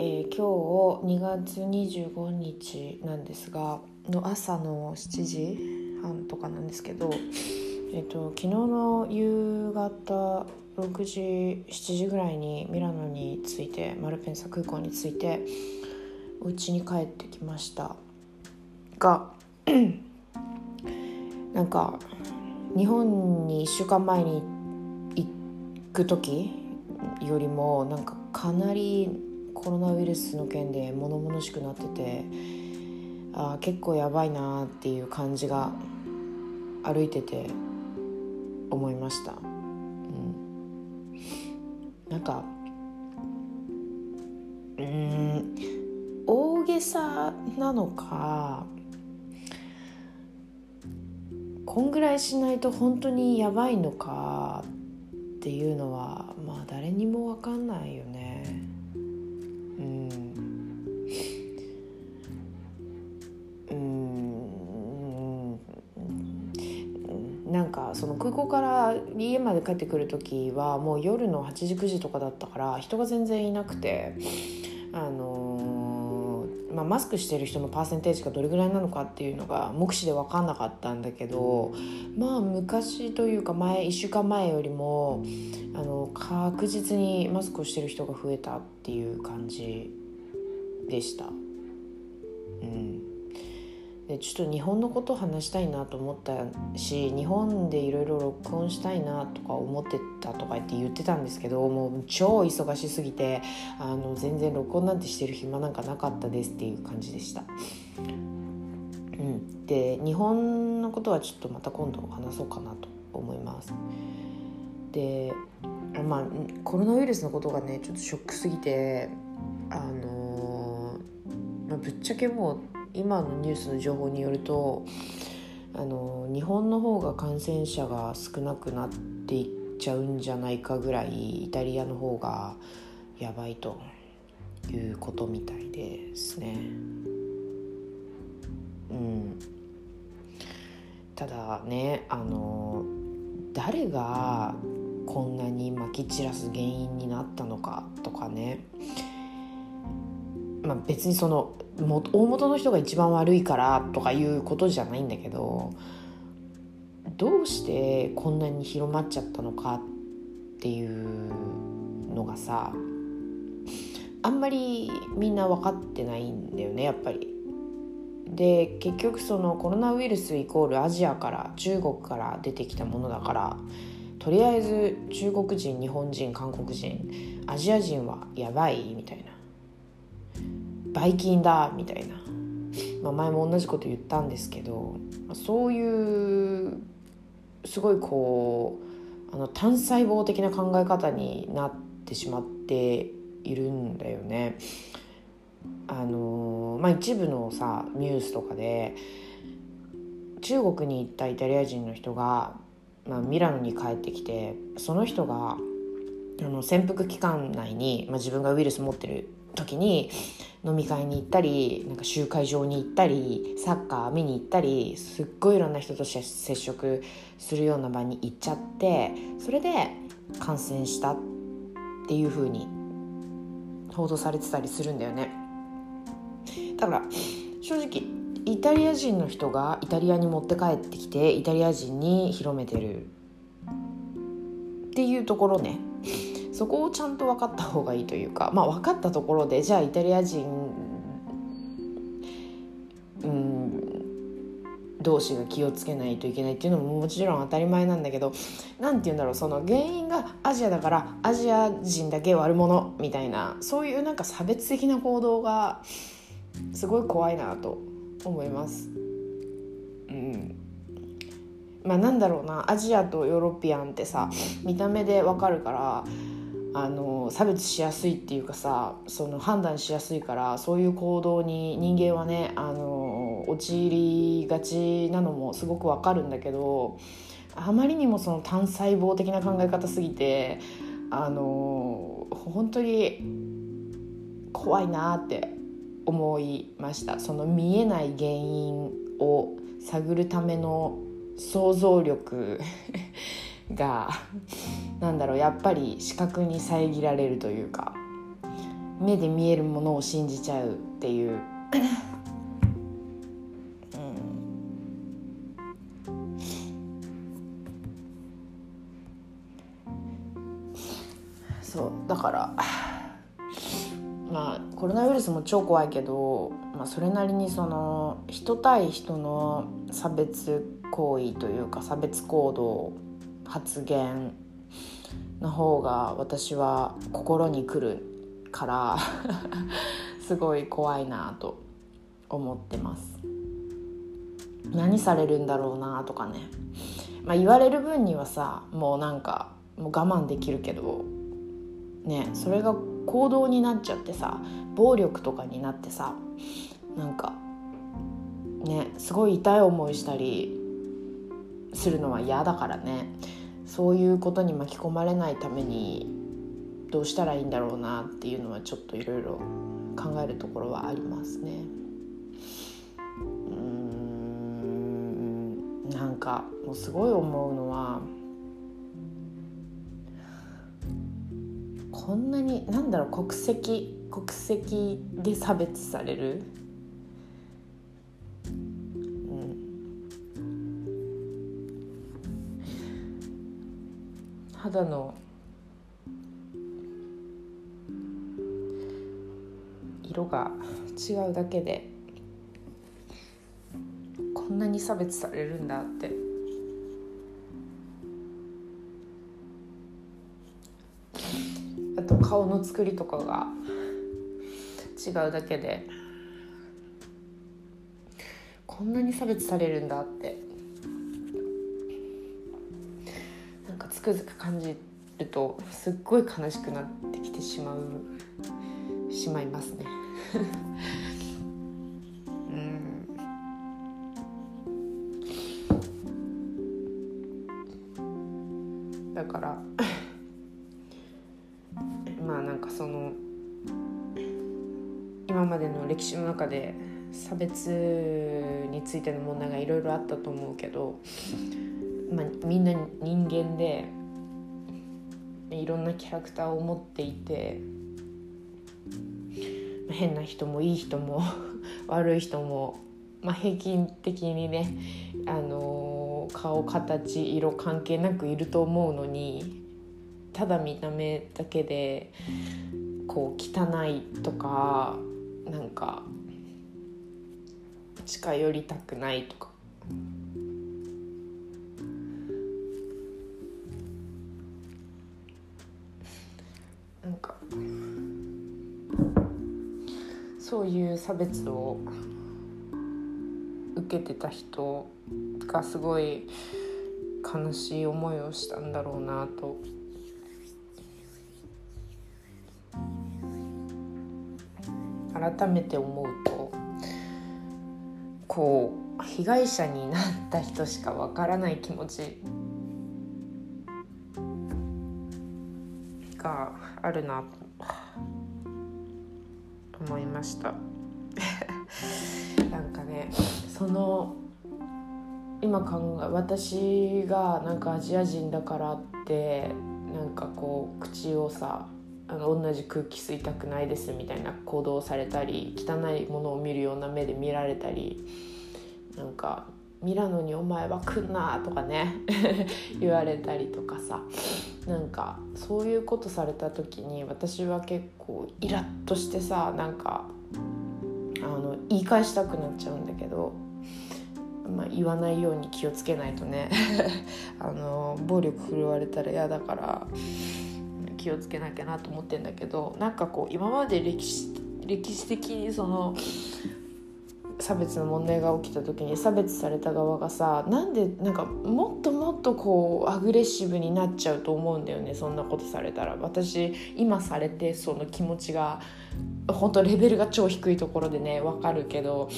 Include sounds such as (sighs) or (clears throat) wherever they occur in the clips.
えー、今日2月25日なんですがの朝の7時半とかなんですけど、えーと、昨日の夕方6時7時ぐらいにミラノに着いてマルペンサ空港に着いてお家に帰ってきましたが (clears throat) なんか日本に1週間前に行く時よりもなんかかなりコロナウイルスの件で物々しくなっててあ結構やばいなっていう感じが歩いてて思いました、うん、なんかうん大げさなのかこんぐらいしないと本当にやばいのかっていうのはまあ誰にも分かんないよね。なんかその空港から家まで帰ってくる時はもう夜の8時9時とかだったから人が全然いなくてあのー、まあ、マスクしてる人のパーセンテージがどれぐらいなのかっていうのが目視で分かんなかったんだけどまあ昔というか前1週間前よりもあの確実にマスクをしてる人が増えたっていう感じでした。うんでちょっと日本のことを話したいなと思ったし日本でいろいろ録音したいなとか思ってたとか言って言ってたんですけどもう超忙しすぎてあの全然録音なんてしてる暇なんかなかったですっていう感じでした。うん、で日本のことはちょっとまた今度話そうかなと思います。でまあコロナウイルスのことがねちょっとショックすぎてあのまあ、ぶっちゃけもう今のニュースの情報によるとあの日本の方が感染者が少なくなっていっちゃうんじゃないかぐらいイタリアの方がやばいということみたいですね。うん、ただねあの誰がこんなにまき散らす原因になったのかとかねまあ、別にその大元の人が一番悪いからとかいうことじゃないんだけどどうしてこんなに広まっちゃったのかっていうのがさあんまりみんな分かってないんだよねやっぱり。で結局そのコロナウイルスイコールアジアから中国から出てきたものだからとりあえず中国人日本人韓国人アジア人はやばいみたいなバイキンだみたいな、まあ、前も同じこと言ったんですけどそういうすごいこうあの単細胞的な考え方になってしまっているんだよね。あのまあ、一部のさニュースとかで中国に行ったイタリア人の人が、まあ、ミラノに帰ってきてその人があの潜伏期間内に、まあ、自分がウイルス持ってる時に飲み会に行ったりなんか集会場に行ったりサッカー見に行ったりすっごいいろんな人と接触するような場に行っちゃってそれで感染したっていう風に報道されてたりするんだよね。だから正直イタリア人の人がイタリアに持って帰ってきてイタリア人に広めてるっていうところね。そこをちゃんと分かった方がいいというかまあ分かったところでじゃあイタリア人うん同士が気をつけないといけないっていうのももちろん当たり前なんだけど何て言うんだろうその原因がアジアだからアジア人だけ悪者みたいなそういうなんか差別的な行動がすごい怖いなと思います。うんまあ、なんだろうなアジアとヨーロピアンってさ見た目でわかるからあの差別しやすいっていうかさその判断しやすいからそういう行動に人間はねあの陥りがちなのもすごくわかるんだけどあまりにもその単細胞的な考え方すぎてあの本当に怖いなって思いました。その見えない原因を探るための想像力が。なんだろうやっぱり視覚に遮られるというか目で見えるものを信じちゃうっていううん。そうだからまあコロナウイルスも超怖いけど、まあ、それなりにその人対人の差別行為というか差別行動発言の方が私は心にくるから (laughs) すごい怖いなと思ってます。何されるんだろうなとかね、まあ、言われる分にはさもうなんかもう我慢できるけどねそれが行動になっちゃってさ暴力とかになってさなんかねすごい痛い思いしたりするのは嫌だからね。そういうことに巻き込まれないためにどうしたらいいんだろうなっていうのはちょっといろいろ考えるところはありますね。うんなんかもうすごい思うのはこんなになんだろう国籍国籍で差別される、肌の色が違うだけでこんなに差別されるんだって。あと顔の作りとかが違うだけでこんなに差別されるんだって。くづく感じるとすっごい悲しくなってきてしまうしまいますね。(laughs) うん。だから (laughs) 今までの歴史の中で差別についての問題がいろいろあったと思うけど、まあ、みんな人間でいろんなキャラクターを持っていて変な人もいい人も (laughs) 悪い人も、まあ、平均的にね、あのー、顔形色関係なくいると思うのにただ見た目だけでこう汚いとかなんか近寄りたくないとか。か。そういう差別を受けてた人がすごい悲しい思いをしたんだろうなと。改めて思うとこう被害者になった人しかわからない気持ちあるなと思いました。なんかねその今考え私がなんかアジア人だからってなんかこう口をさあの同じ空気吸いたくないですみたいな行動をされたり汚いものを見るような目で見られたりなんかミラノにお前は来んなとかね (laughs) 言われたりとかさ。なんかそういうことされた時に私は結構イラッとしてさなんかあの言い返したくなっちゃうんだけど、まあ、言わないように気をつけないとね (laughs) あの暴力振るわれたら嫌だから。気をつけなきゃなと思ってんだけどなんかこう今まで歴史歴史的にその差別の問題が起きた時に差別された側がさなんでなんかもっともっとこうアグレッシブになっちゃうと思うんだよねそんなことされたら。私今されてその気持ちが本当レベルが超低いところでね分かるけど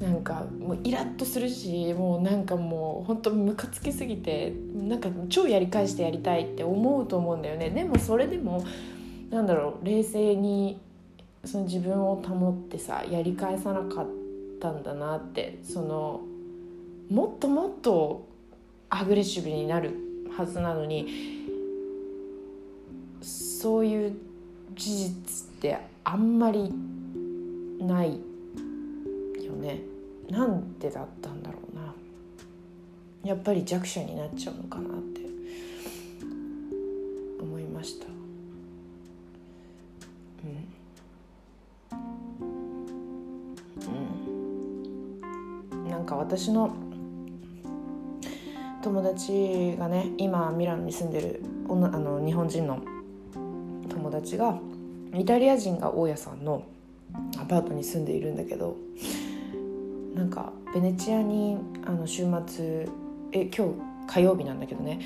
なんかもうイラッとするしもうなんかもう本当ムカつきすぎてなんか超やり返してやりたいって思うと思うんだよね。でもそれでもなんだろう冷静にその自分を保ってさやり返さなかったたんだなってそのもっともっとアグレッシブになるはずなのにそういう事実っってあんまりないよね。なんでだったんだろうな。やっぱり弱者になっちゃうのかなって。私の友達がね今ミラノに住んでる女あの日本人の友達がイタリア人が大家さんのアパートに住んでいるんだけどなんかベネチアにあの週末え今日火曜日なんだけどね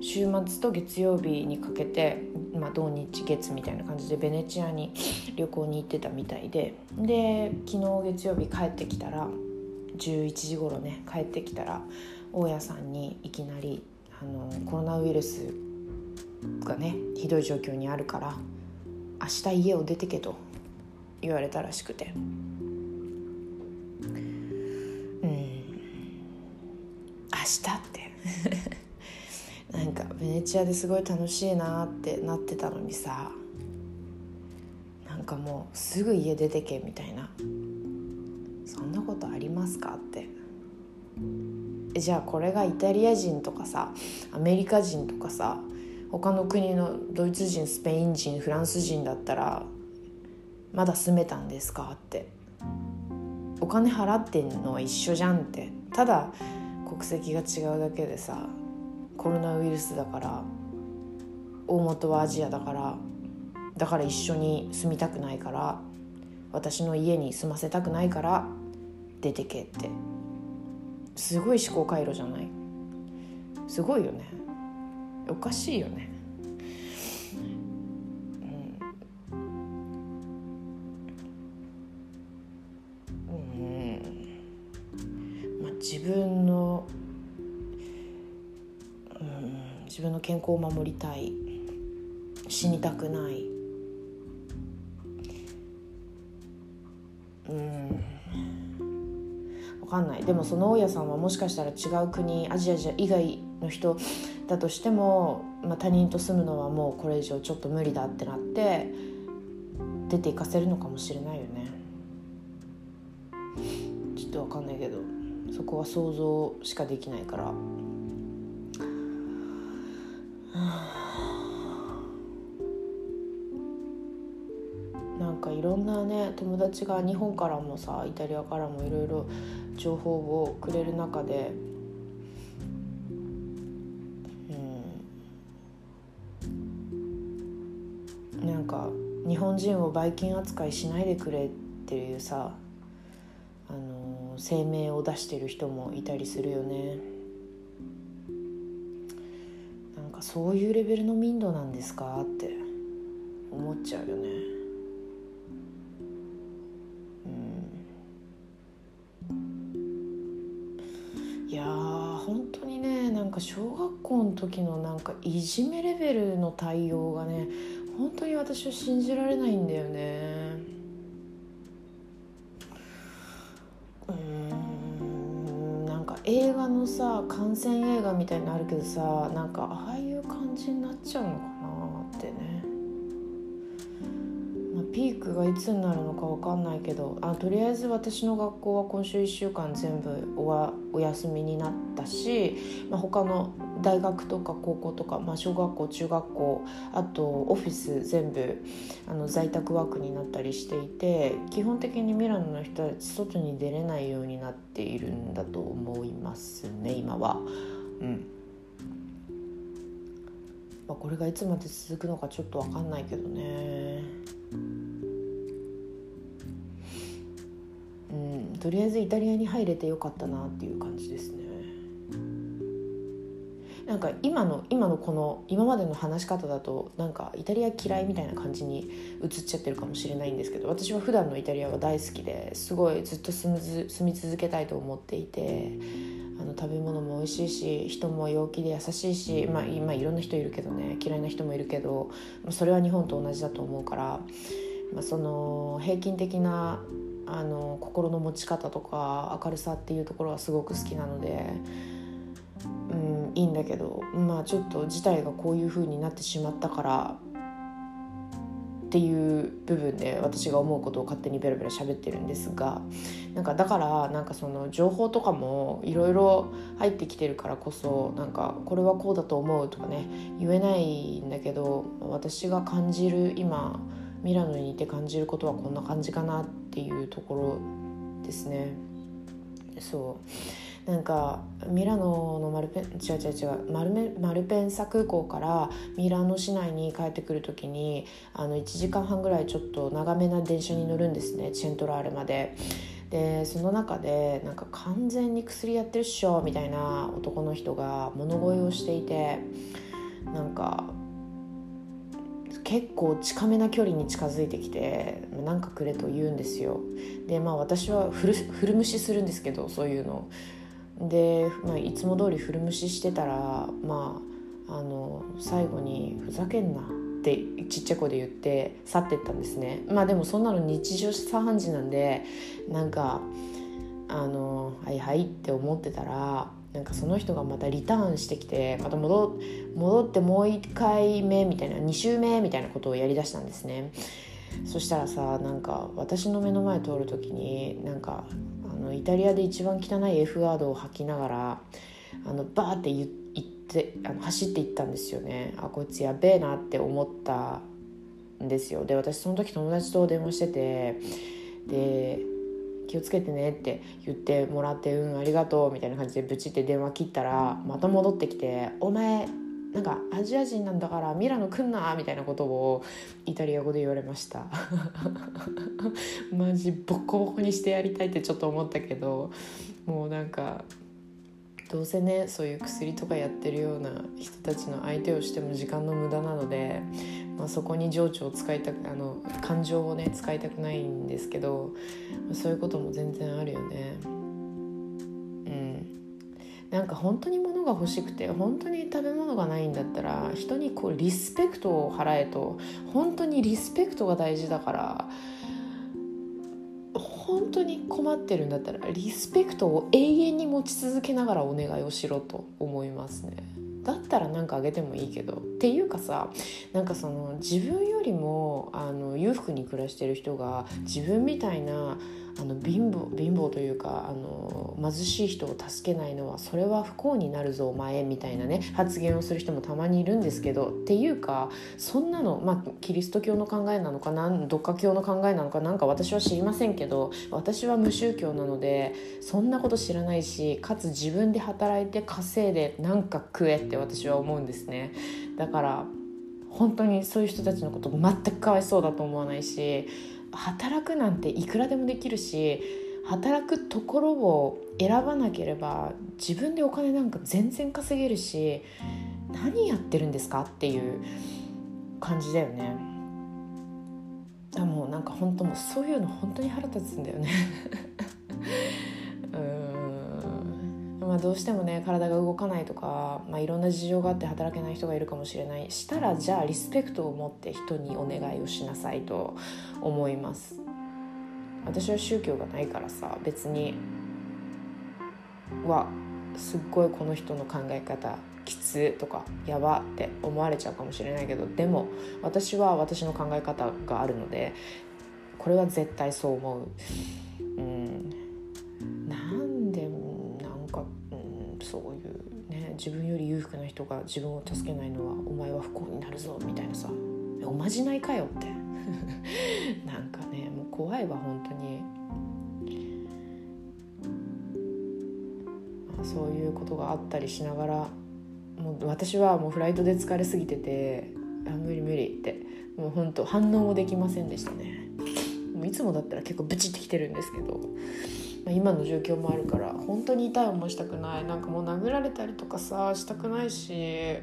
週末と月曜日にかけて、まあ、土日月みたいな感じでベネチアに旅行に行ってたみたいでで昨日月曜日帰ってきたら11時頃ね帰ってきたら大家さんにいきなりあのコロナウイルスがねひどい状況にあるから明日家を出てけと言われたらしくて。うん。明日って。(laughs) なんかベネチアですごい楽しいなってなってたのにさなんかもうすぐ家出てけみたいな。ますか？って。じゃあこれがイタリア人とかさアメリカ人とかさ他の国のドイツ人スペイン人フランス人だったらまだ住めたんですか？って。お金払ってんのは一緒じゃんって。ただ国籍が違うだけでさコロナウイルスだから大元はアジアだからだから一緒に住みたくないから私の家に住ませたくないから出てけって。すごい思考回路じゃない？すごいよね。おかしいよね。うん。うん。まあ自分の、うん、自分の健康を守りたい。死にたくない。かんない。でもその大家さんはもしかしたら違う国アジア以外の人だとしても、まあ、他人と住むのはもうこれ以上ちょっと無理だってなって出ていかせるのかもしれないよね。ちょっと分かんないけど。そこは想像しかできないから。ろんなね友達が日本からもさイタリアからもいろいろ情報をくれる中でうんなんか日本人をバイキン扱いしないでくれっていうさあの声明を出してる人もいたりするよね。なんかそういうレベルの民度なんですかって思っちゃうよね。か小学校の時のなんかいじめレベルの対応がね本当に私は信じられないんだよね。うんなんか映画のさ感染映画みたいにあるけどさなんかああいう感じになっちゃうのかな。ピークがいつになるのか分かんないけどあとりあえず私の学校は今週1週間全部おわお休みになったし、まあ、他の大学とか高校とか、まあ、小学校中学校あとオフィス全部あの在宅ワークになったりしていて基本的にミラノの人たち外に出れないようになっているんだと思いますね今は。うんまあ、これがいつまで続くのかちょっと分かんないけどね。うんとりあえずイタリアに入れてよかったなっていう感じですね。なんか今の今のこの今までの話し方だとなんかイタリア嫌いみたいな感じに映っちゃってるかもしれないんですけど私は普段のイタリアが大好きですごいずっと住み続けたいと思っていてあの食べ物も美味しいし人も陽気で優しいし、まあ、今いろんな人いるけどね嫌いな人もいるけどそれは日本と同じだと思うから、まあ、その平均的なあの心の持ち方とか明るさっていうところはすごく好きなので、うん、いいんだけどまあちょっと事態がこういう風になってしまったからっていう部分で私が思うことを勝手にベラベラ喋ってるんですがなんかだからなんかその情報とかもいろいろ入ってきてるからこそなんかこれはこうだと思うとかね言えないんだけど私が感じる今ミラノにいて感じることはこんな感じかなってていうところですね。そうなんかミラノのマルペン違う違う違うマルメマルペンサ空港からミラノ市内に帰ってくる時にあの1時間半ぐらいちょっと長めな電車に乗るんですねチェントラーレまで。でその中でなんか完全に薬やってるっしょみたいな男の人が物乞いをしていてなんか結構近めな距離に近づいてきて「なんかくれ」と言うんですよ。でまあ私はフルフル無視するんですけどそういうの。で、まあ、いつも通り古無視してたらまああの最後に「ふざけんな」ってちっちゃい声で言って去ってったんですね。まあでもそんなの日常茶飯事なんでなんかあの「はいはい」って思ってたらなんかその人がまたリターンしてきてまた戻ってもう1回目みたいな2周目みたいなことをやりだしたんですね。そしたらさなんか私の目の前通る時になんかあのイタリアで一番汚い F ワードを吐きながらあのバーって言ってあの走っていったんですよね。あこいつやべえなって思ったんですよ。で私その時友達と電話しててで気をつけてねって言ってもらってうんありがとうみたいな感じでブチって電話切ったらまた戻ってきて「お前なんかアジア人なんだからミラノ来んなみたいなことをイタリア語で言われました。(laughs) マジボコボコにしてやりたいってちょっと思ったけどもうなんかどうせねそういう薬とかやってるような人たちの相手をしても時間の無駄なので、まあ、そこに情緒を使いたくあの感情をね使いたくないんですけどそういうことも全然あるよね。うんなんか本当に物が欲しくて本当に食べ物がないんだったら人にこうリスペクトを払えと本当にリスペクトが大事だから本当に困ってるんだったらリスペクトを永遠に持ち続けながらお願いをしろと思いますね。だったら何かあげてもいいけどっていうかさなんかその自分よりもあの裕福に暮らしてる人が自分みたいなあの貧乏貧乏というかあの貧しい人を助けないのはそれは不幸になるぞお前みたいなね発言をする人もたまにいるんですけどっていうかそんなの、まあ、キリスト教の考えなのかなどっか教の考えなのかなんか私は知りませんけど私は無宗教なのでそんなこと知らないしかつ自分で働いて稼いでなんか食えって私は思うんですね。だから本当にそういう人たちのこと全くかわいそうだと思わないし働くなんていくらでもできるし働くところを選ばなければ自分でお金なんか全然稼げるし何やってるんですかっていう感じだよね。あもうなんか本当もうそういうの本当に腹立つんだよねあ、どうしてもね体が動かないとか、まあ、いろんな事情があって働けない人がいるかもしれない。したらじゃあリスペクトを持って人にお願いをしなさいと思います。私は宗教がないからさ別にはすっごいこの人の考え方きつとかやばって思われちゃうかもしれないけどでも私は私の考え方があるのでこれは絶対そう思う。うんね自分より裕福な人が自分を助けないのはお前は不幸になるぞみたいなさ。おまじないかよって。(laughs) なんかねもう怖いわ本当に、まあ、そういうことがあったりしながらもう私はもうフライトで疲れすぎててあ無理無理って。もう本当反応もできませんでしたね。もういつもだったら結構ブチってきてるんですけど。まあ、今の状況もあるから本当に痛い思いしたくない。なんかもう殴られたりとかさしたくないし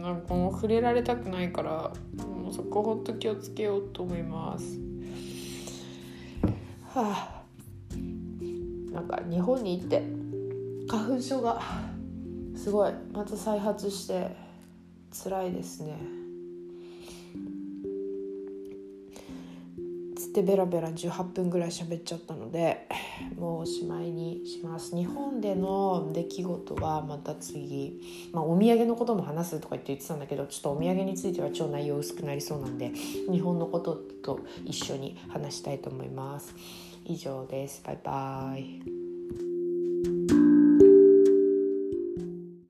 なんかもう触れられたくないからもうそこほんと気をつけようと思います。はあ。なんか日本に行って花粉症がすごいまた再発して辛いですね。ってベラベラ18分ぐらい喋っちゃったので (sighs) もうおしまいにします。日本での出来事はまた次、まあ、お土産のことも話すとか言って言ってたんだけどちょっとお土産については超内容薄くなりそうなんで日本のことと一緒に話したいと思います。以上です。バイバイ。